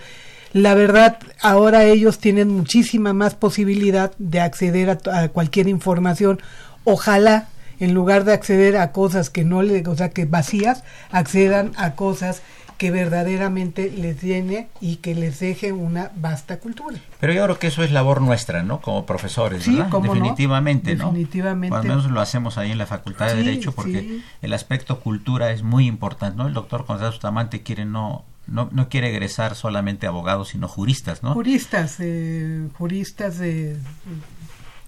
la verdad, ahora ellos tienen muchísima más posibilidad de acceder a cualquier información, ojalá en lugar de acceder a cosas que no le, o sea, que vacías, accedan a cosas que verdaderamente les llene y que les deje una vasta cultura. Pero yo creo que eso es labor nuestra, ¿no? Como profesores, sí, ¿verdad? Definitivamente, no? Definitivamente. al menos lo hacemos ahí en la Facultad de Derecho porque el aspecto cultura es muy importante, ¿no? El doctor Gonzalo Bustamante quiere no no, no quiere egresar solamente abogados, sino juristas, ¿no? Juristas, eh, juristas de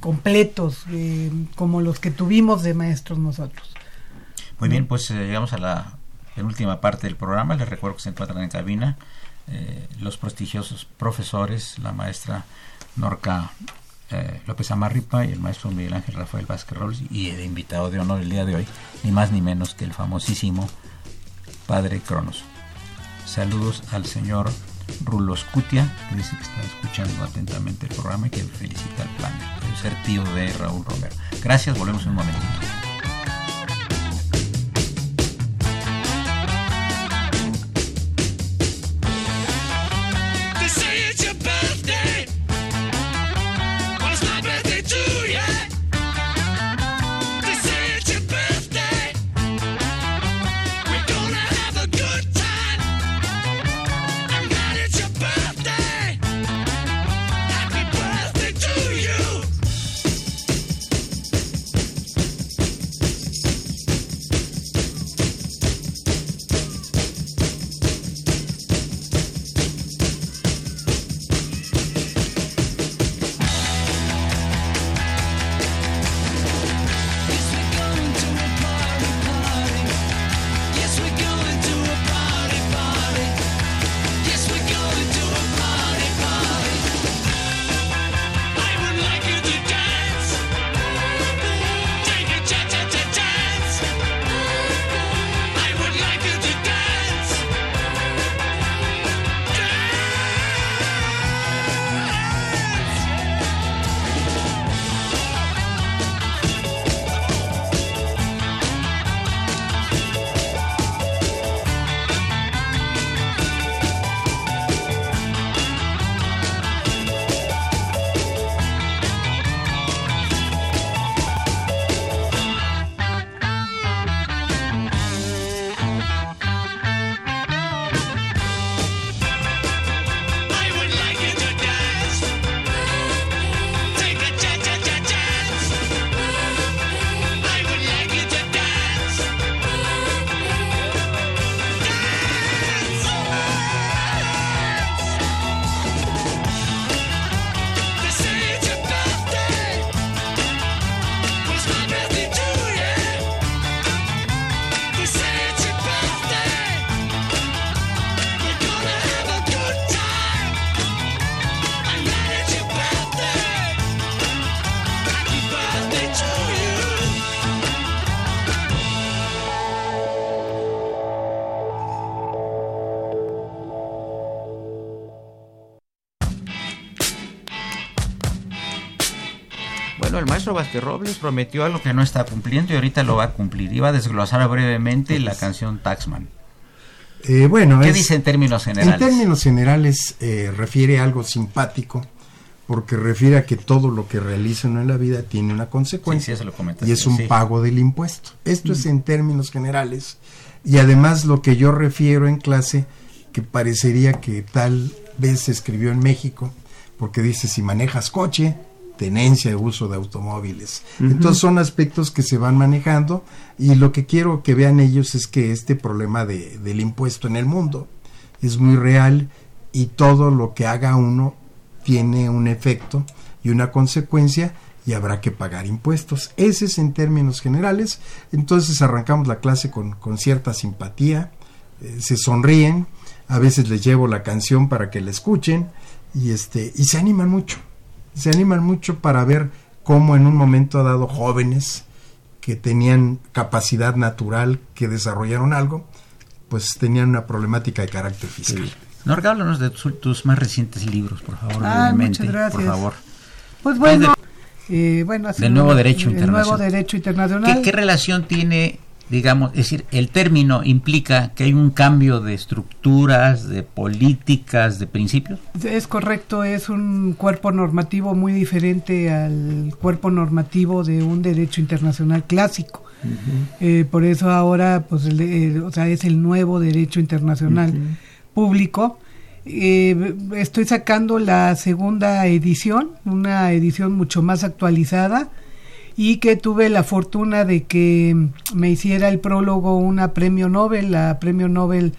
completos eh, como los que tuvimos de maestros nosotros. Muy bien, pues eh, llegamos a la penúltima parte del programa. Les recuerdo que se encuentran en cabina eh, los prestigiosos profesores, la maestra Norca López Amarripa y el maestro Miguel Ángel Rafael Vázquez Robles y el invitado de honor el día de hoy, ni más ni menos que el famosísimo Padre Cronos. Saludos al señor Rulo Scutia, que dice que está escuchando atentamente el programa y que felicita al plan. Debe ser tío de Raúl Romero. Gracias, volvemos en un momentito. Bueno, el maestro Vázquez Robles prometió algo que no está cumpliendo y ahorita lo va a cumplir. Iba a desglosar brevemente la canción Taxman. Eh, bueno, ¿Qué dice en términos generales? En términos generales eh, refiere a algo simpático porque refiere a que todo lo que realiza uno en la vida tiene una consecuencia y es un pago del impuesto. Esto es en términos generales y además lo que yo refiero en clase que parecería que tal vez se escribió en México porque dice si manejas coche tenencia de uso de automóviles. Entonces son aspectos que se van manejando y lo que quiero que vean ellos es que este problema de, del impuesto en el mundo es muy real y todo lo que haga uno tiene un efecto y una consecuencia y habrá que pagar impuestos. Ese es en términos generales. Entonces arrancamos la clase con, con cierta simpatía, eh, se sonríen, a veces les llevo la canción para que la escuchen y, este, y se animan mucho se animan mucho para ver cómo en un momento dado jóvenes que tenían capacidad natural, que desarrollaron algo, pues tenían una problemática de carácter fiscal. Norga, háblanos de tus, más recientes libros, por favor, ah, muchas gracias. por favor. Pues bueno, eh, bueno del nuevo derecho internacional. Nuevo derecho internacional. ¿Qué relación tiene digamos, es decir, el término implica que hay un cambio de estructuras, de políticas, de principios. Es correcto, es un cuerpo normativo muy diferente al cuerpo normativo de un derecho internacional clásico. Eh, por eso ahora, pues, o sea, es el nuevo derecho internacional público. Eh, estoy sacando la segunda edición, una edición mucho más actualizada y que tuve la fortuna de que me hiciera el prólogo una premio Nobel, la premio Nobel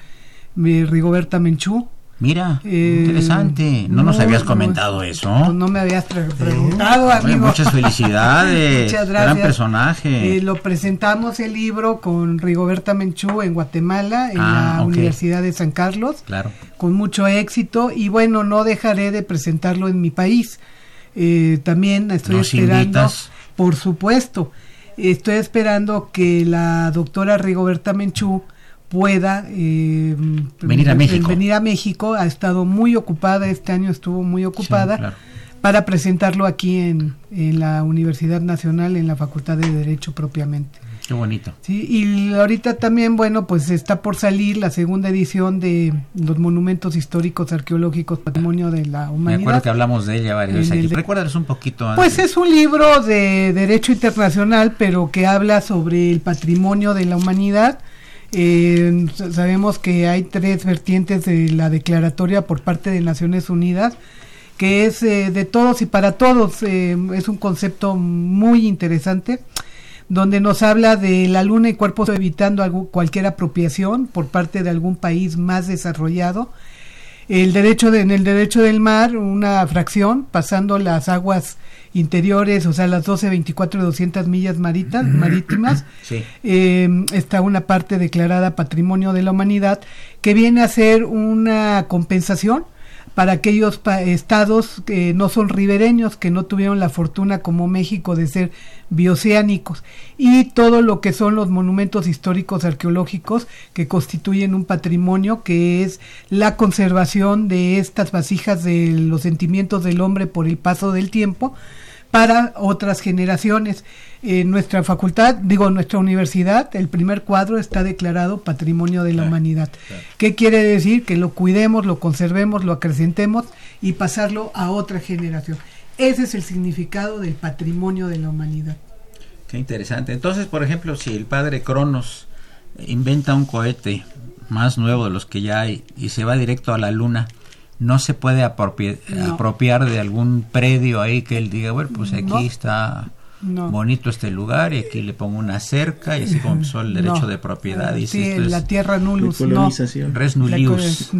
de Rigoberta Menchú. Mira, eh, interesante. No, nos habías comentado eso. No, me habías preguntado, amigo. muchas felicidades. muchas gracias. Gran personaje. Eh, lo presentamos el libro con Rigoberta Menchú en Guatemala, en ah, la Universidad de San Carlos. Claro. Con mucho éxito. Y bueno, no dejaré de presentarlo en mi país. Eh, también estoy esperando. Por supuesto. Estoy esperando que la doctora Rigoberta Menchú pueda eh, venir a México. Venir a México. Ha estado muy ocupada, este año estuvo muy ocupada. para presentarlo aquí en, en, la Universidad Nacional, en la Facultad de Derecho propiamente. Qué bonito. Sí, y ahorita también, bueno, pues está por salir la segunda edición de los monumentos históricos arqueológicos Patrimonio de la Humanidad. Me acuerdo que hablamos de ella varias veces. Recuérdanos un poquito. Pues es un libro de derecho internacional, pero que habla sobre el patrimonio de la humanidad. Eh, sabemos que hay tres vertientes de la declaratoria por parte de Naciones Unidas que es eh, de todos y para todos. Eh, es un concepto muy interesante donde nos habla de la luna y cuerpos evitando cualquier apropiación por parte de algún país más desarrollado. El derecho de, en el derecho del mar, una fracción, pasando las aguas interiores, o sea, las 12, 24 y 200 millas maritas, marítimas, eh, está una parte declarada Patrimonio de la Humanidad, que viene a ser una compensación para aquellos estados que no son ribereños, que no tuvieron la fortuna como México de ser bioceánicos, y todo lo que son los monumentos históricos arqueológicos que constituyen un patrimonio que es la conservación de estas vasijas de los sentimientos del hombre por el paso del tiempo, para otras generaciones. En nuestra facultad, digo, nuestra universidad, el primer cuadro está declarado Patrimonio de la Humanidad. ¿Qué quiere decir? Que lo cuidemos, lo conservemos, lo acrecentemos y pasarlo a otra generación. Ese es el significado del patrimonio de la humanidad. Qué interesante. Entonces, por ejemplo, si el padre Cronos inventa un cohete más nuevo de los que ya hay y se va directo a la luna, no se puede apropiar de algún predio ahí que él diga, bueno, pues aquí está bonito este lugar y aquí le pongo una cerca y así comenzó el derecho de propiedad. Y sí, la tierra nullus, no. Res nullius.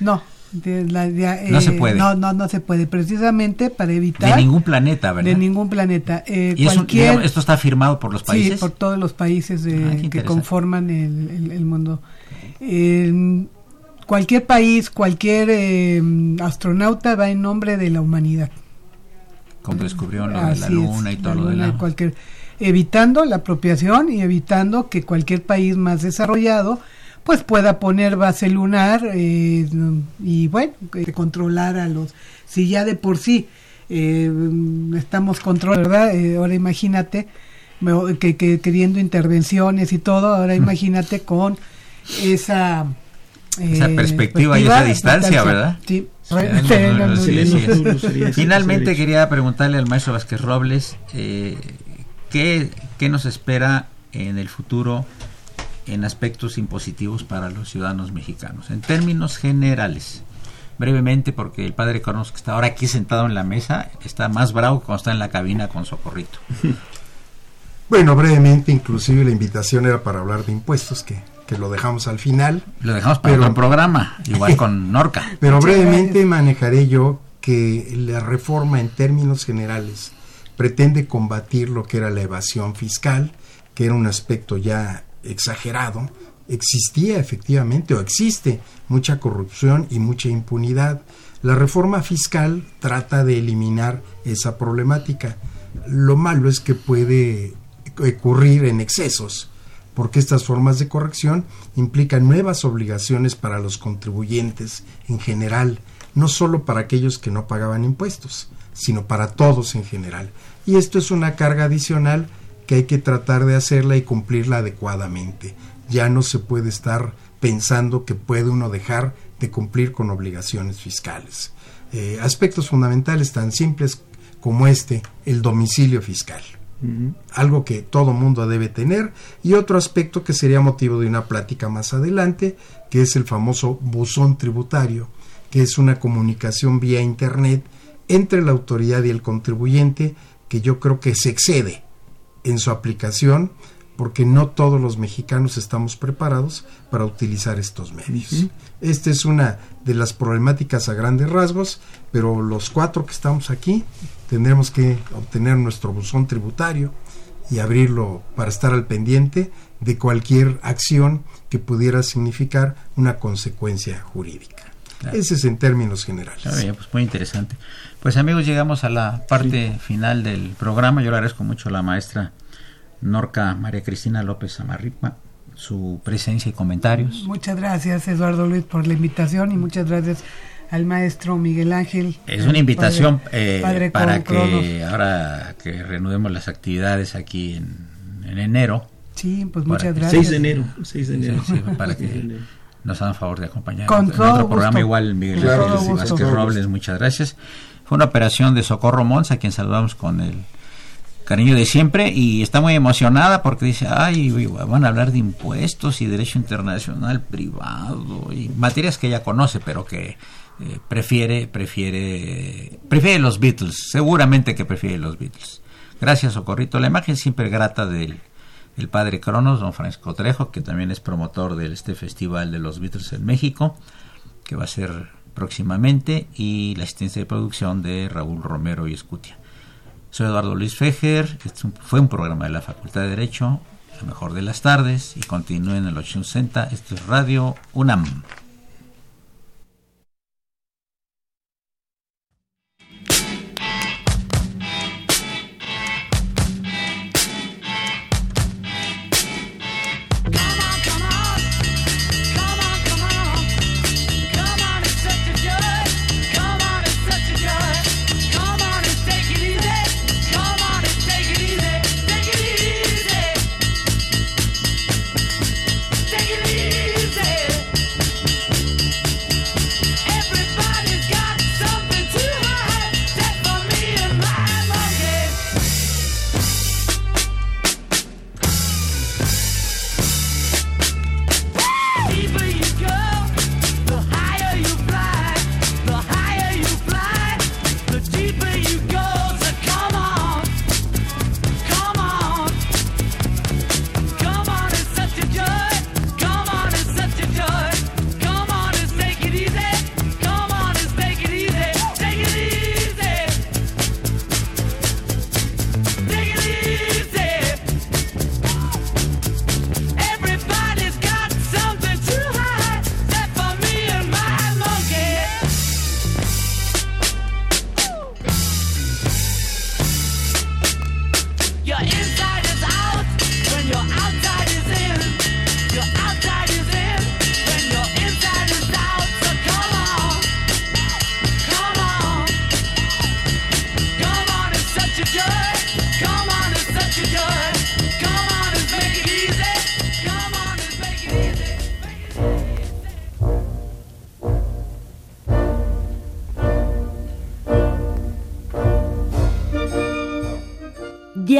No. no se puede. No, no, no se puede. Precisamente para evitar. De ningún planeta, ¿verdad? De ningún planeta. Eh, ¿Y esto está firmado por los países? Sí, por todos los países ah, que conforman el, el, mundo. Eh, cualquier país, cualquier eh, astronauta va en nombre de la humanidad. Como descubrió la, luna y todo lo de la... Cualquier, evitando la apropiación y evitando que cualquier país más desarrollado pues pueda poner base lunar eh, y bueno, controlar a los... Si ya de por sí eh, estamos control, ¿verdad? Eh, ahora imagínate que, queriendo intervenciones y todo, ahora imagínate con esa esa perspectiva y esa distancia, ¿verdad? Sí. Finalmente quería preguntarle al maestro Vázquez Robles eh, ¿qué, ¿qué, nos espera en el futuro en aspectos impositivos para los ciudadanos mexicanos, en términos generales. Brevemente, porque el padre Cronos, que está ahora aquí sentado en la mesa, está más bravo que cuando está en la cabina con Socorrito. Bueno, brevemente, inclusive la invitación era para hablar de impuestos, que, que lo dejamos al final. Lo dejamos para pero, programa, igual con Norca. Pero brevemente manejaré yo que la reforma en términos generales pretende combatir lo que era la evasión fiscal, que era un aspecto ya exagerado, existía efectivamente o existe mucha corrupción y mucha impunidad. La reforma fiscal trata de eliminar esa problemática. Lo malo es que puede ocurrir en excesos, porque estas formas de corrección implican nuevas obligaciones para los contribuyentes en general, no solo para aquellos que no pagaban impuestos, sino para todos en general. Y esto es una carga adicional que hay que tratar de hacerla y cumplirla adecuadamente. Ya no se puede estar pensando que puede uno dejar de cumplir con obligaciones fiscales. Eh, aspectos fundamentales tan simples como este, el domicilio fiscal. Algo que todo mundo debe tener. Y otro aspecto que sería motivo de una plática más adelante, que es el famoso buzón tributario, que es una comunicación vía Internet entre la autoridad y el contribuyente que yo creo que se excede en su aplicación porque no todos los mexicanos estamos preparados para utilizar estos medios. Esta es una de las problemáticas a grandes rasgos, pero los cuatro que estamos aquí tendremos que obtener nuestro buzón tributario y abrirlo para estar al pendiente de cualquier acción que pudiera significar una consecuencia jurídica. Ese es en términos generales. pues muy interesante. Pues amigos, llegamos a la parte final del programa. Yo le agradezco mucho a la maestra Norca María Cristina López Amarripa su presencia y comentarios. Muchas gracias Eduardo Luis por la invitación y muchas gracias al maestro Miguel Ángel. Es una invitación eh, para que ahora que reanudemos las actividades aquí en, enero. Sí, pues muchas gracias. 6 de enero. 6 de enero. para que nos hagan favor de acompañar en otro programa igual Miguel Ángel Vázquez Robles, muchas gracias. Fue una operación de Socorro Mons, a quien saludamos con el cariño de siempre y está muy emocionada porque dice, ay, van a hablar de impuestos y derecho internacional privado y materias que ella conoce, pero que eh, prefiere, prefiere, prefiere los Beatles, seguramente que prefiere los Beatles. Gracias, Socorrito. La imagen siempre grata del el padre Cronos, don Francisco Trejo, que también es promotor de este festival de los Beatles en México, que va a ser próximamente, y la asistencia de producción de Raúl Romero y Escutia. Soy Eduardo Luis Fejer, este fue un programa de la Facultad de Derecho, la mejor de las tardes, y continúen en el 860, esto es Radio UNAM.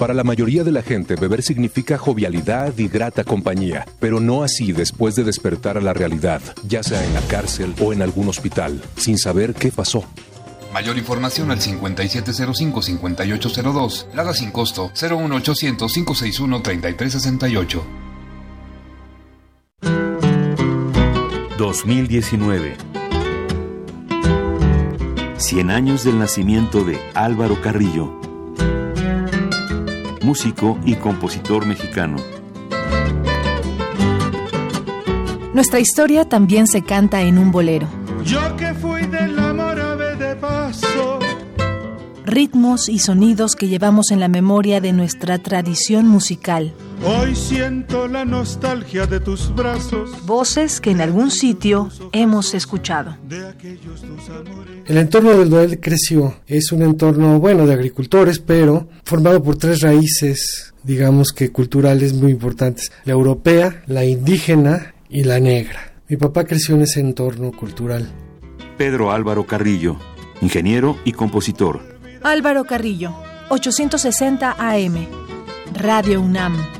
Para la mayoría de la gente, beber significa jovialidad y grata compañía, pero no así después de despertar a la realidad, ya sea en la cárcel o en algún hospital, sin saber qué pasó. Mayor información al 5705-5802. Lada sin costo 01800-561-3368. 2019 100 años del nacimiento de Álvaro Carrillo músico y compositor mexicano. Nuestra historia también se canta en un bolero. Yo que fui del amor de paso. Ritmos y sonidos que llevamos en la memoria de nuestra tradición musical. Hoy siento la nostalgia de tus brazos. Voces que en algún sitio hemos escuchado. El entorno del donde creció es un entorno, bueno, de agricultores, pero formado por tres raíces, digamos que culturales muy importantes. La europea, la indígena y la negra. Mi papá creció en ese entorno cultural. Pedro Álvaro Carrillo, ingeniero y compositor. Álvaro Carrillo, 860 AM, Radio UNAM.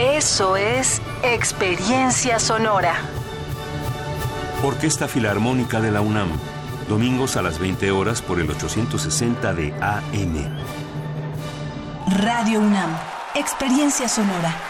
Eso es experiencia sonora. Orquesta Filarmónica de la UNAM, domingos a las 20 horas por el 860 de AM. Radio UNAM, experiencia sonora.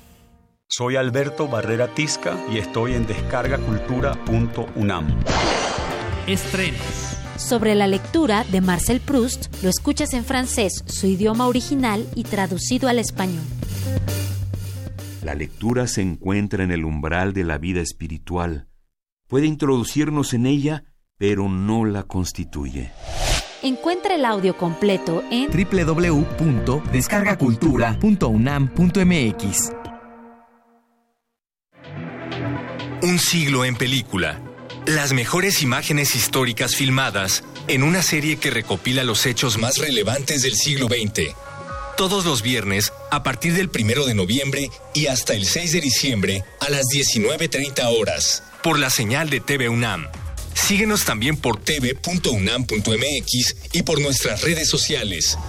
Soy Alberto Barrera Tisca y estoy en descargacultura.unam. Estrenos. Sobre la lectura de Marcel Proust lo escuchas en francés, su idioma original y traducido al español. La lectura se encuentra en el umbral de la vida espiritual. Puede introducirnos en ella, pero no la constituye. Encuentra el audio completo en www.descargacultura.unam.mx. Un siglo en película. Las mejores imágenes históricas filmadas en una serie que recopila los hechos más relevantes del siglo XX. Todos los viernes, a partir del primero de noviembre y hasta el 6 de diciembre, a las 19.30 horas, por la señal de TV UNAM. Síguenos también por tv.unam.mx y por nuestras redes sociales.